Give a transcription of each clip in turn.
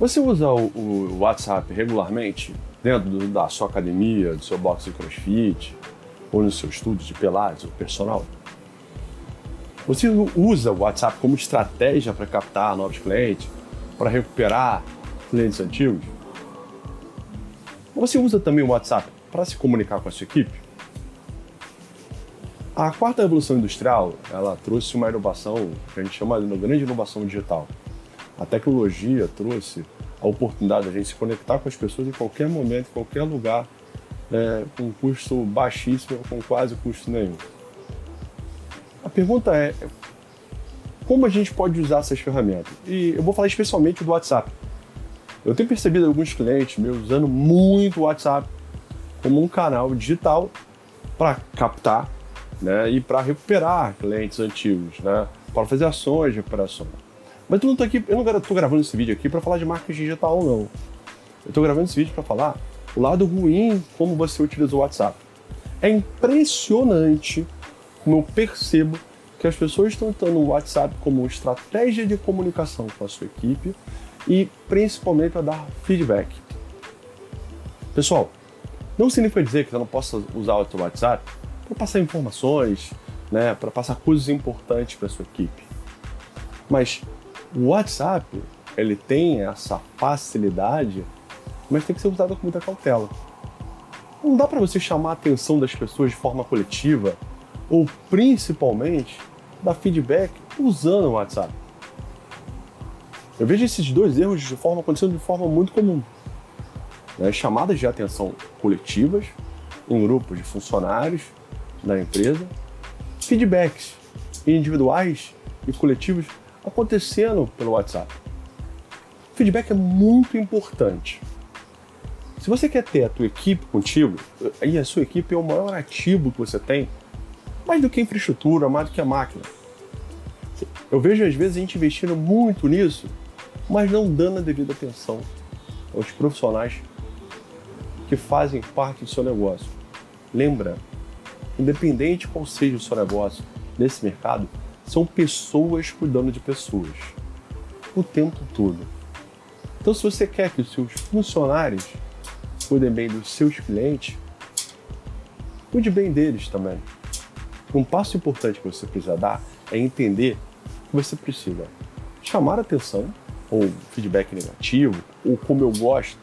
Você usa o, o WhatsApp regularmente dentro do, da sua academia, do seu box de crossfit, ou no seu estúdio de pilates ou personal? Você usa o WhatsApp como estratégia para captar novos clientes, para recuperar clientes antigos? Você usa também o WhatsApp para se comunicar com a sua equipe? A quarta revolução industrial, ela trouxe uma inovação que a gente chama de grande inovação digital. A tecnologia trouxe a oportunidade de a gente se conectar com as pessoas em qualquer momento, em qualquer lugar, né, com custo baixíssimo, com quase custo nenhum. A pergunta é como a gente pode usar essas ferramentas? E eu vou falar especialmente do WhatsApp. Eu tenho percebido alguns clientes meus usando muito o WhatsApp como um canal digital para captar né, e para recuperar clientes antigos, né, para fazer ações de recuperação. Mas eu não tô aqui, eu não estou gravando esse vídeo aqui para falar de marketing digital não. Eu estou gravando esse vídeo para falar o lado ruim como você utiliza o WhatsApp. É impressionante como eu percebo que as pessoas estão usando o WhatsApp como estratégia de comunicação com a sua equipe e principalmente para dar feedback. Pessoal, não significa dizer que você não possa usar o seu WhatsApp para passar informações, né, para passar coisas importantes para sua equipe. Mas o WhatsApp, ele tem essa facilidade, mas tem que ser usado com muita cautela. Não dá para você chamar a atenção das pessoas de forma coletiva ou principalmente dar feedback usando o WhatsApp. Eu vejo esses dois erros de forma acontecendo de forma muito comum. Né? Chamadas de atenção coletivas em grupos de funcionários da empresa, feedbacks individuais e coletivos acontecendo pelo WhatsApp. Feedback é muito importante. Se você quer ter a tua equipe contigo, e a sua equipe é o maior ativo que você tem, mais do que infraestrutura, mais do que a máquina. Eu vejo às vezes a gente investindo muito nisso, mas não dando a devida atenção aos profissionais que fazem parte do seu negócio. Lembra, independente qual seja o seu negócio nesse mercado, são pessoas cuidando de pessoas o tempo todo. Então, se você quer que os seus funcionários cuidem bem dos seus clientes, cuide bem deles também. Um passo importante que você precisa dar é entender que você precisa chamar atenção, ou feedback negativo, ou como eu gosto,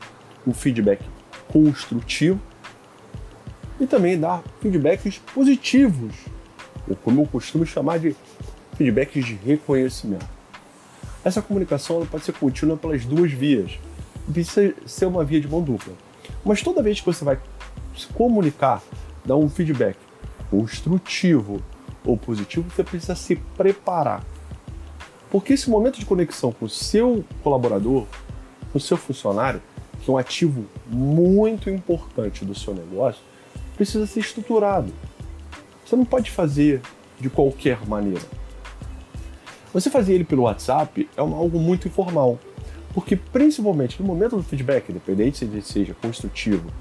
um feedback construtivo, e também dar feedbacks positivos, ou como eu costumo chamar de feedbacks de reconhecimento. Essa comunicação pode ser contínua pelas duas vias, precisa ser uma via de mão dupla. Mas toda vez que você vai se comunicar, dar um feedback construtivo ou positivo, você precisa se preparar. Porque esse momento de conexão com o seu colaborador, com o seu funcionário, que é um ativo muito importante do seu negócio, precisa ser estruturado. Você não pode fazer de qualquer maneira. Você fazer ele pelo WhatsApp é algo muito informal, porque principalmente no momento do feedback, independente se ele seja construtivo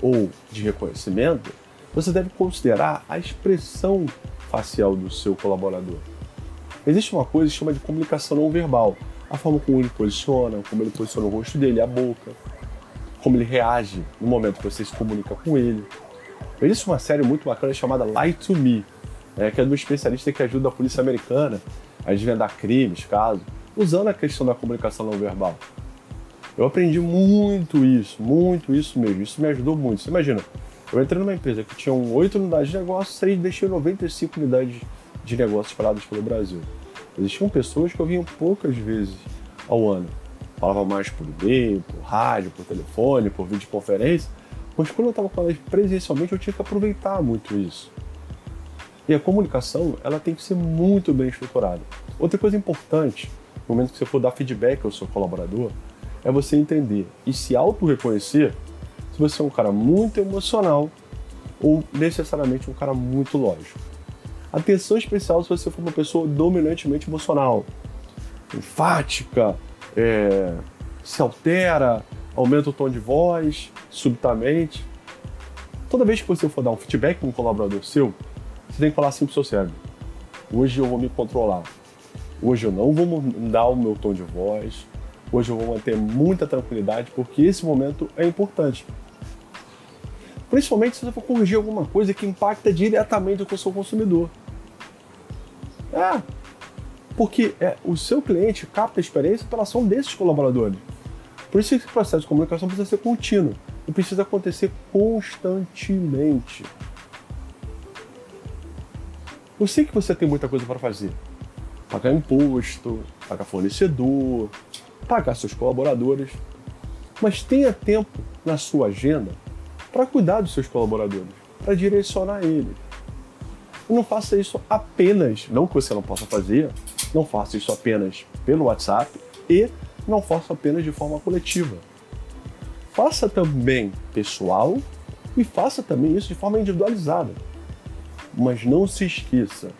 ou de reconhecimento, você deve considerar a expressão facial do seu colaborador. Existe uma coisa que chama de comunicação não verbal, a forma como ele posiciona, como ele posiciona o rosto dele, a boca, como ele reage no momento que você se comunica com ele. Existe uma série muito bacana chamada Lie to Me, né, que é de um especialista que ajuda a polícia americana a desvendar crimes, casos, usando a questão da comunicação não verbal. Eu aprendi muito isso, muito isso mesmo. Isso me ajudou muito. Você imagina, eu entrei numa empresa que tinha 8 unidades de negócio, 3 deixei 95 unidades de negócios espalhadas pelo Brasil. Existiam pessoas que eu vinha poucas vezes ao ano. Falava mais por e-mail, por rádio, por telefone, por videoconferência. Mas quando eu estava com elas presencialmente, eu tinha que aproveitar muito isso. E a comunicação, ela tem que ser muito bem estruturada. Outra coisa importante, no momento que você for dar feedback ao seu colaborador, é você entender e se auto-reconhecer se você é um cara muito emocional ou necessariamente um cara muito lógico. Atenção especial se você for uma pessoa dominantemente emocional, enfática, é, se altera, aumenta o tom de voz subitamente. Toda vez que você for dar um feedback com um colaborador seu, você tem que falar assim pro seu cérebro: hoje eu vou me controlar. Hoje eu não vou mudar o meu tom de voz. Hoje eu vou manter muita tranquilidade porque esse momento é importante. Principalmente se você for corrigir alguma coisa que impacta diretamente o seu consumidor. É, porque é, o seu cliente capta a experiência pela ação desses colaboradores. Por isso esse processo de comunicação precisa ser contínuo e precisa acontecer constantemente. Eu sei que você tem muita coisa para fazer. Pagar imposto, pagar fornecedor, pagar seus colaboradores. Mas tenha tempo na sua agenda para cuidar dos seus colaboradores, para direcionar eles. E não faça isso apenas, não que você não possa fazer, não faça isso apenas pelo WhatsApp e não faça apenas de forma coletiva. Faça também pessoal e faça também isso de forma individualizada. Mas não se esqueça,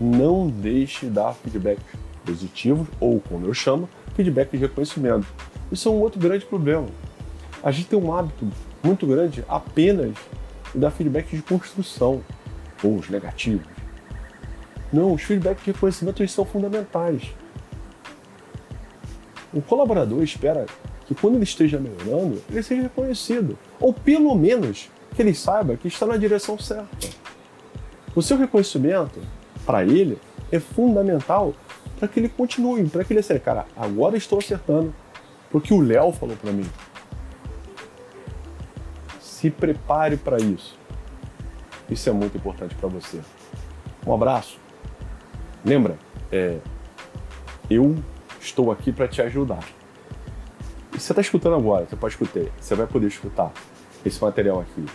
não deixe de dar feedbacks positivos ou, como eu chamo, feedback de reconhecimento. Isso é um outro grande problema. A gente tem um hábito muito grande apenas de dar feedback de construção, ou os negativos. Não, os feedbacks de reconhecimento são fundamentais. O colaborador espera que quando ele esteja melhorando, ele seja reconhecido. Ou pelo menos que ele saiba que está na direção certa. O seu reconhecimento, para ele, é fundamental para que ele continue, para que ele seja, cara, agora estou acertando porque o Léo falou para mim. Se prepare para isso. Isso é muito importante para você. Um abraço. Lembra, é, eu estou aqui para te ajudar. E você está escutando agora, você pode escutar, você vai poder escutar esse material aqui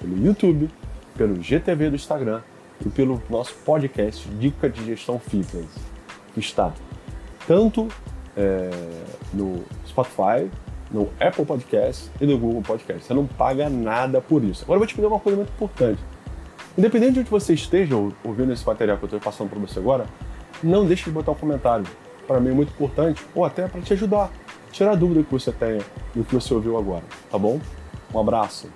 pelo YouTube, pelo GTV do Instagram e pelo nosso podcast Dica de Gestão Fitness, que está tanto é, no Spotify, no Apple Podcast e no Google Podcast. Você não paga nada por isso. Agora eu vou te pedir uma coisa muito importante. Independente de onde você esteja ouvindo esse material que eu estou passando para você agora, não deixe de botar um comentário. Para mim é muito importante, ou até para te ajudar, tirar a dúvida que você tenha do que você ouviu agora, tá bom? Um abraço.